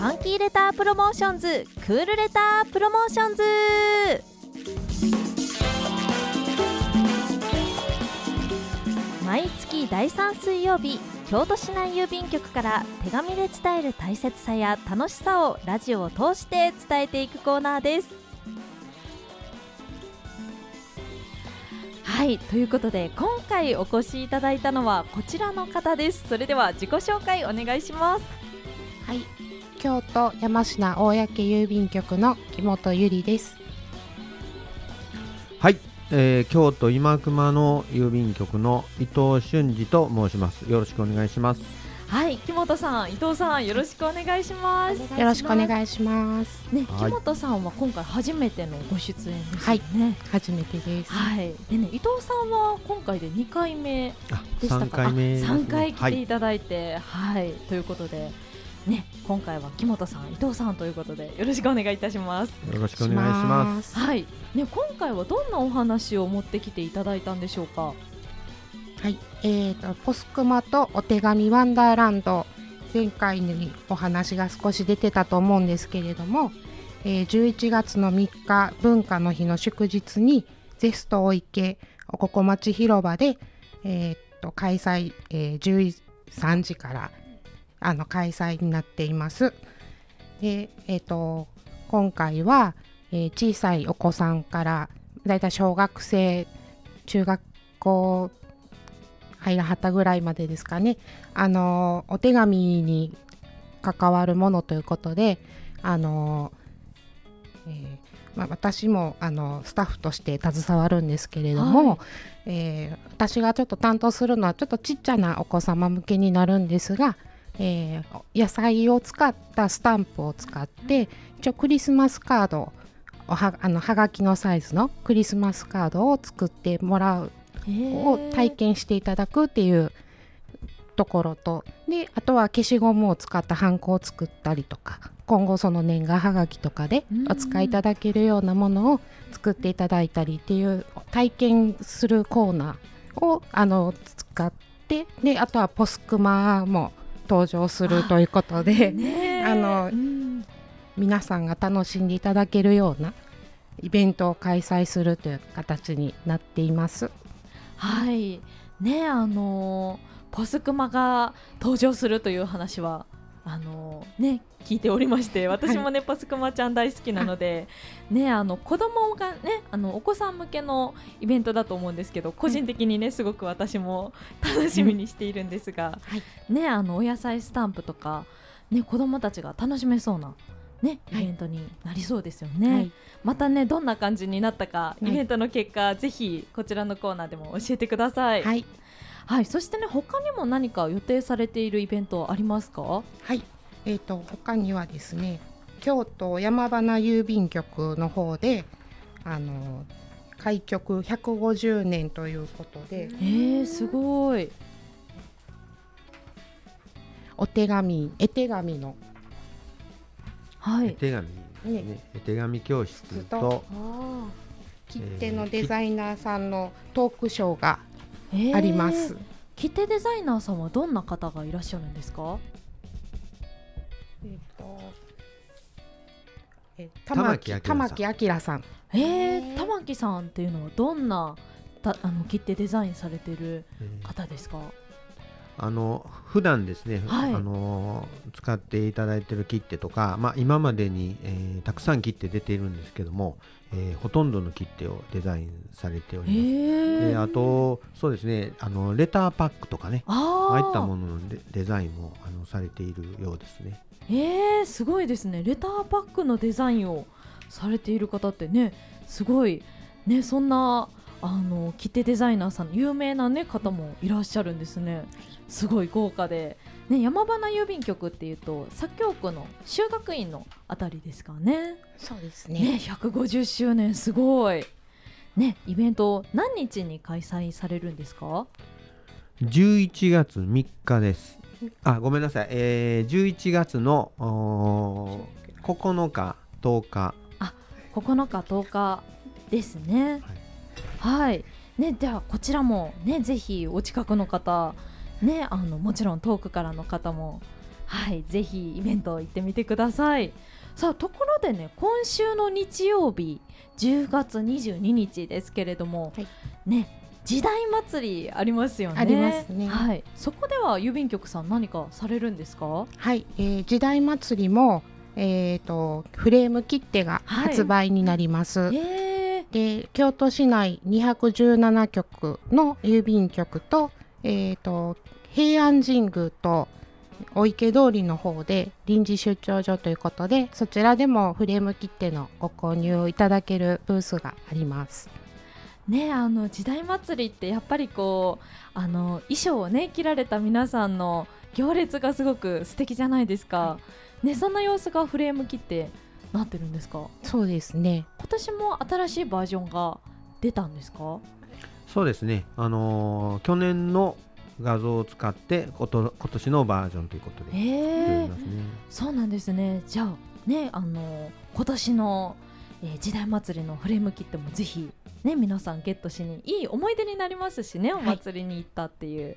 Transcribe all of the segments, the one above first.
Funky Letter Promotions Cool Letter Promotions。毎月第3水曜日京都市内郵便局から手紙で伝える大切さや楽しさをラジオを通して伝えていくコーナーです。はいということで今回お越しいただいたのはこちらの方です。それでは自己紹介お願いします。はい京都山科大焼郵便局の木本ゆりです。はい、えー、京都今熊の郵便局の伊藤俊二と申します。よろしくお願いします。はい木本さん伊藤さんよろしくお願いします。よろしくお願いします。ね、はい。木本さんは今回初めてのご出演ですよね。はい初めてです。はい、でね、伊藤さんは今回で2回目あでしたか？三回目ですね。3回来はい。ていただいて、はい、ということで。ね、今回は木本さん、伊藤さんということで、よろしくお願いいたします。よろしくお願いしますすはい、ね、今回はどんなお話を持ってきていただいたんでしょうか？はいえーとポスクマとお手紙ワンダーランド前回にお話が少し出てたと思うんですけれども、えー11月の3日文化の日の祝日にゼストお池おここ町広場で、えーと開催、えー13時からあの開催になっています。でえー、と今回は、えー小さいお子さんからだいたい小学生中学校入らはったぐらいまでですかねあのお手紙に関わるものということであの、えーまあ、私もあのスタッフとして携わるんですけれども、はいえー私がちょっと担当するのはちょっとちっちゃなお子様向けになるんですが、えー野菜を使ったスタンプを使って一応クリスマスカードおはあのはがきのサイズのクリスマスカードを作ってもらうを体験していただくっていうところとであとは消しゴムを使ったハンコを作ったりとか今後その年賀はがきとかでうん。お使いいただけるようなものを作っていただいたりっていう体験するコーナーをあの使ってであとはポスクマも登場するということであのうん皆さんが楽しんでいただけるようなイベントを開催するという形になっています。はい、ね、あのーポスクマが登場するという話は。あのーね、聞いておりまして、私もね、ポスクマちゃん大好きなので。ね、あの子供がね、あのお子さん向けのイベントだと思うんですけど、個人的にね、すごく私も 楽しみにしているんですが。はいね、あのお野菜スタンプとか、ね、子供たちが楽しめそうな。ね、イはいベントになりそうですよね。はいまたね、どんな感じになったか、いイベントの結果、ぜひこちらのコーナーでも教えてください。はいはい、そしてね、他にも何か予定されているイベントありますか？はい、えー、と他にはですね京都山花郵便局の方であの開局150年ということでえー、すごい。お手紙絵手紙のはい。絵手紙ねね絵手紙教室とと切手のデザイナーさんのトークショーがえーあります。切手デザイナーさんはどんな方がいらっしゃるんですか？えーとえ玉木明さん玉木明さんえー、玉木さんっていうのはどんなたあの切手デザインされてるえー方ですか？あの普段ですね、はいあの使っていただいている切手とか、まあ、今までに、えーたくさん切手出ているんですけども、えーほとんどの切手をデザインされておえります。ー、であとそうですねあのレターパックとかねあーああいったもののデデザインもあのされているようですね。えー、すごいですねレターパックのデザインをされている方ってねすごいねそんなあの切手デザイナーさん有名な、ね、方もいらっしゃるんですね。すごい豪華で、ね、山花郵便局っていうと左京区の修学院のあたりですかね。そうですね。ね150周年すごい。ねイベント何日に開催されるんですか？11月3日です。あごめんなさい、えー、11月のおー9日10日。9日10日ですね。はい、ねではこちらもねぜひお近くの方ねあのもちろん遠くからの方もはいぜひイベント行ってみてください。さあところでね今週の日曜日10月22日ですけれども、はい。ね時代祭りありますよね。ありますね。はい。そこでは郵便局さん何かされるんですか？はい、えー時代祭りも、えー、とフレーム切手がはい。発売になります。えー、で京都市内217局の郵便局と,、えー、と平安神宮とお池通りの方で臨時出張所ということでそちらでもフレーム切手のご購入をいただけるブースがあります。ねあの時代祭りってやっぱりこうあの衣装をね着られた皆さんの行列がすごく素敵じゃないですか、ねそんな様子がフレーム切ってなってるんですか？そうですね。今年も新しいバージョンが出たんですか？そうですね、あのー去年の画像を使ってこと今年のバージョンということでえー。りますね。そうなんですね。じゃあねあの今年の、えー時代祭りのフレーム切ってもぜひね皆さんゲットしにいい思い出になりますしねお祭りに行ったっていう。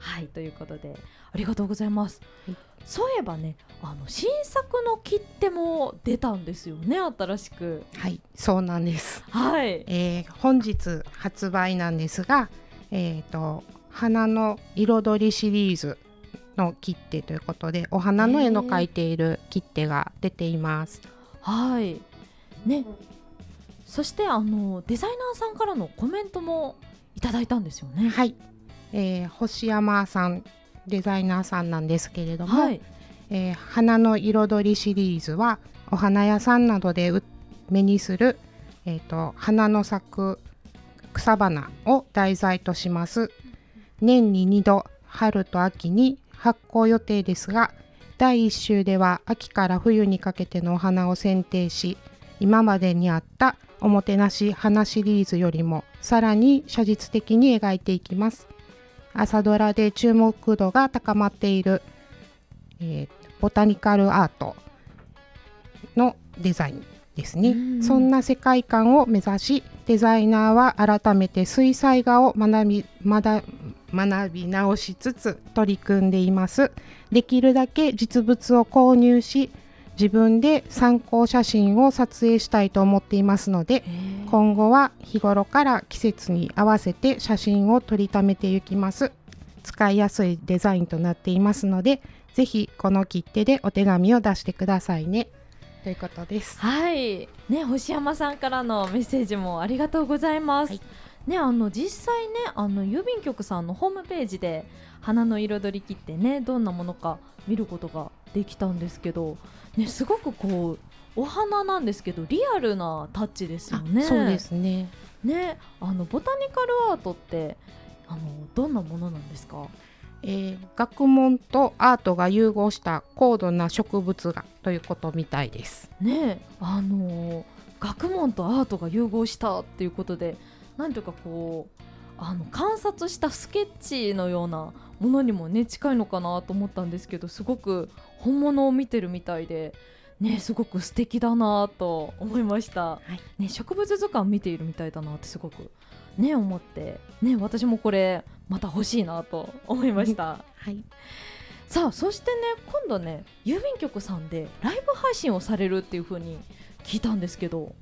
はい、ということでありがとうございます、はい。そういえばねあの新作の切手も出たんですよね新しく。はいそうなんです。はい。えー本日発売なんですが、えー、と花の彩りシリーズの切手ということでお花の絵の描いている切手が出ています。はいね。そしてあのデザイナーさんからのコメントもいただいたんですよね。はい、えー星山さんデザイナーさんなんですけれども、はい。えー花の彩りシリーズはお花屋さんなどでう目にする、えー、と花の咲く草花を題材とします。年に2度春と秋に発行予定ですが第1週では秋から冬にかけてのお花を選定し今までにあったおもてなし花シリーズよりもさらに写実的に描いていきます。朝ドラで注目度が高まっている、えーボタニカルアートのデザインですね。うん。そんな世界観を目指しデザイナーは改めて水彩画を学びまだ学び直しつつ取り組んでいます。できるだけ実物を購入し自分で参考写真を撮影したいと思っていますので今後は日頃から季節に合わせて写真を撮りためていきます。使いやすいデザインとなっていますのでぜひこの切手でお手紙を出してくださいね。ということです。はい、ね、星山さんからのメッセージもありがとうございます。はい。ね、あの実際ね、あの郵便局さんのホームページで花の彩り切ってね、どんなものか見ることができたんですけど、ね、すごくこうお花なんですけどリアルなタッチですよあね。そうですねね、あのボタニカルアートってあのどんなものなんですか？えー学問とアートが融合した高度な植物画ということみたいですねあの学問とアートが融合したっていうことでなんとかこうあの観察したスケッチのようなものにもね近いのかなと思ったんですけどすごく本物を見てるみたいで。ね、すごく素敵だなと思いました、い。ね、植物図鑑見ているみたいだなってすごくね思って。ね私もこれまた欲しいなと思いました。はい。さあそしてね今度ね郵便局さんでライブ配信をされるっていう風に聞いたんですけど、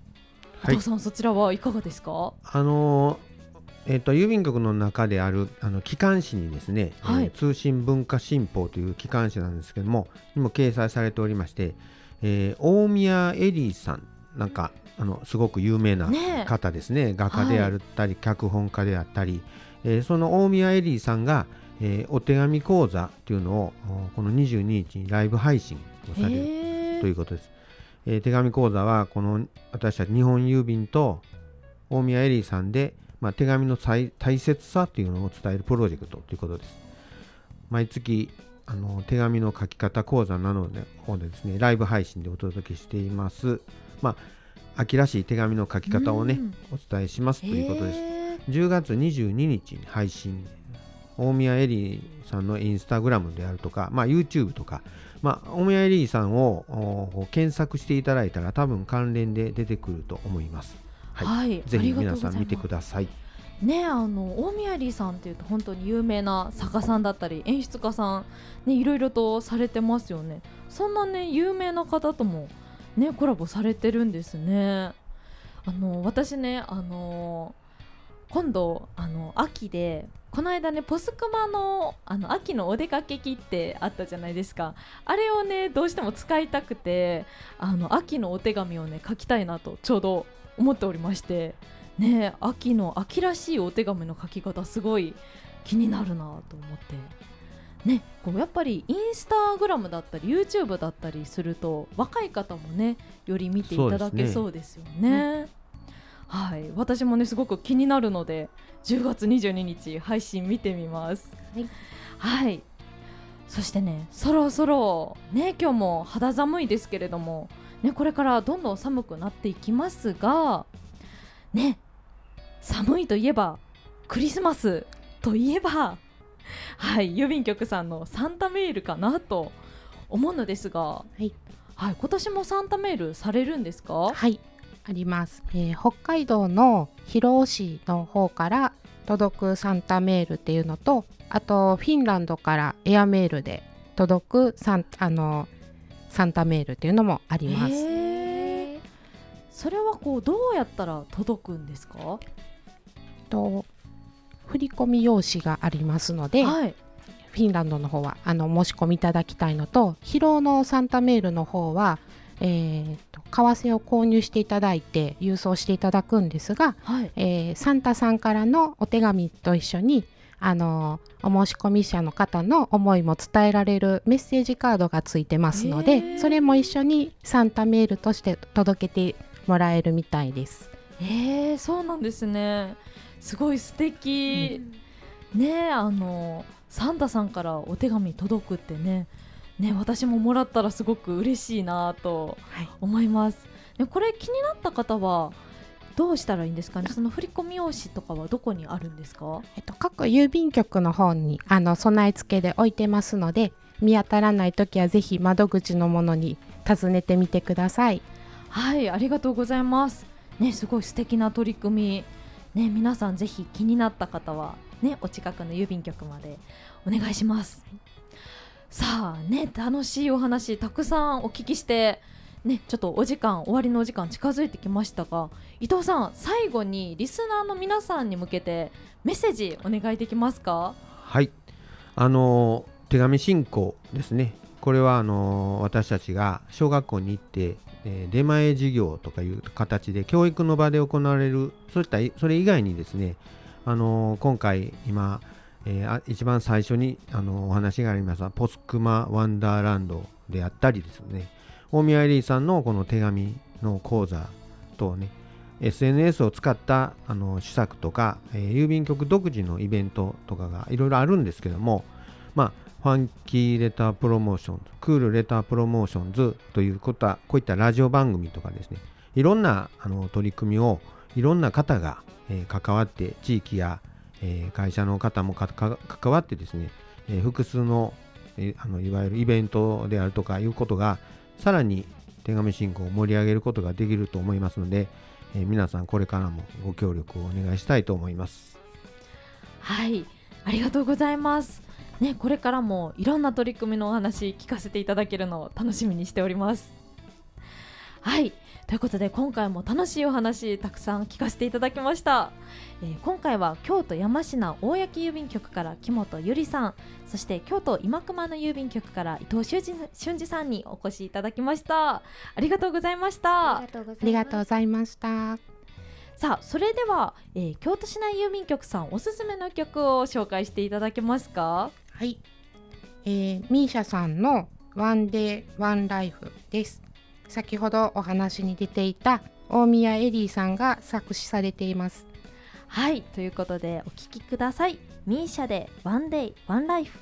はい。伊藤さんそちらはいかがですか？あのーえっと郵便局の中であるあの機関誌にですね、はい。えー通信文化新報という機関誌なんですけどもにも掲載されておりまして、えー大宮エリーさんなんかあのすごく有名な方ですね。画家であったり、脚本家であったり、えーその大宮エリーさんが、えーお手紙講座というのをおこの22日にライブ配信をされるということです。えー手紙講座はこの私たち日本郵便と大宮エリーさんで、まあ、手紙の大大切さというのを伝えるプロジェクトということです。毎月あの手紙の書き方講座などで方でですねライブ配信でお届けしています。まあ秋らしい手紙の書き方をねうんお伝えしますということです。へー10月22日に配信大宮エリーさんのインスタグラムであるとか、まあ、YouTube とか、まあ、大宮エリーさんを検索していただいたら多分関連で出てくると思います。はい。はい、ぜひ皆さん見てください。ねあの大宮リーさんっていうと本当に有名な作家さんだったり演出家さんねいろいろとされてますよね。そんなね有名な方ともねコラボされてるんですね。あの私ねあの今度あの秋でこの間ねポスクマのあの秋のお出かけ機ってあったじゃないですか。あれをねどうしても使いたくてあの秋のお手紙をね書きたいなとちょうど思っておりましてね秋の秋らしいお手紙の書き方すごい気になるなと思って。ねこうやっぱりインスタグラムだったり YouTube だったりすると若い方もねより見ていただけそうですよね。はい、私もねすごく気になるので10月22日配信見てみます。はい、はい、そしてねそろそろね今日も肌寒いですけれどもねこれからどんどん寒くなっていきますがね寒いといえばクリスマスといえば はい郵便局さんのサンタメールかなと思うのですが、はい、はい、今年もサンタメールされるんですか？はいあります、えー、北海道の広尾市の方から届くサンタメールっていうのとあとフィンランドからエアメールで届くサンあのサンタメールっていうのもあります。それはこうどうやったら届くんですか？と振込用紙がありますので、はい、フィンランドの方はあの申し込みいただきたいのと広尾のサンタメールの方はえーと、為替を購入していただいて郵送していただくんですが、はい、えー、サンタさんからのお手紙と一緒にあのお申し込み者の方の思いも伝えられるメッセージカードがついてますのでそれも一緒にサンタメールとして届けてもらえるみたいです。えー、そうなんですね。すごい素敵、うん、ねあのサンタさんからお手紙届くってね。ね私ももらったらすごく嬉しいなと思います、はい、これ気になった方はどうしたらいいんですかね？その振込用紙とかはどこにあるんですか、えっと、各郵便局の方にあの備え付けで置いてますので見当たらない時はぜひ窓口のものに尋ねてみてください。はいありがとうございます。ねすごい素敵な取り組み。ね皆さんぜひ気になった方はねお近くの郵便局までお願いします。さあね楽しいお話たくさんお聞きしてねちょっとお時間終わりのお時間近づいてきましたが伊藤さん最後にリスナーの皆さんに向けてメッセージお願いできますか？はい。あの手紙進行ですね。これはあの私たちが小学校に行って、えー、出前授業とかいう形で教育の場で行われるそういったそれ以外にですねあの今回今えー、一番最初にあのお話がありましたポスクマワンダーランドであったりですね。大宮エリーさんのこの手紙の講座とね SNS を使ったあの施策とか、えー、郵便局独自のイベントとかがいろいろあるんですけどもまあ Funky Letter Promotions Cool Letter Promotions ということはこういったラジオ番組とかですねいろんなあの取り組みをいろんな方が、えー、関わって地域やえー、会社の方も関わってですね、えー、複数の,、えー、あのいわゆるイベントであるとかいうことがさらに手紙進行を盛り上げることができると思いますので、え皆さんこれからもご協力をお願いしたいと思います。はい。ありがとうございます。ねこれからもいろんな取り組みのお話聞かせていただけるのを楽しみにしております。はい。ということで今回も楽しいお話たくさん聞かせていただきました、えー、今回は京都山科大焼郵便局から木本ゆりさんそして京都今熊の郵便局から伊藤俊二さんにお越しいただきました。ありがとうございました。ありがとうございました。さあそれでは、えー、京都市内郵便局さんおすすめの曲を紹介していただけますか？はい、えー、ミーシャさんのワンデーワンライフです先ほどお話に出ていた大宮エリーさんが作詞されています。はいということでお聴きください。ミーシャでワンデイワンライフ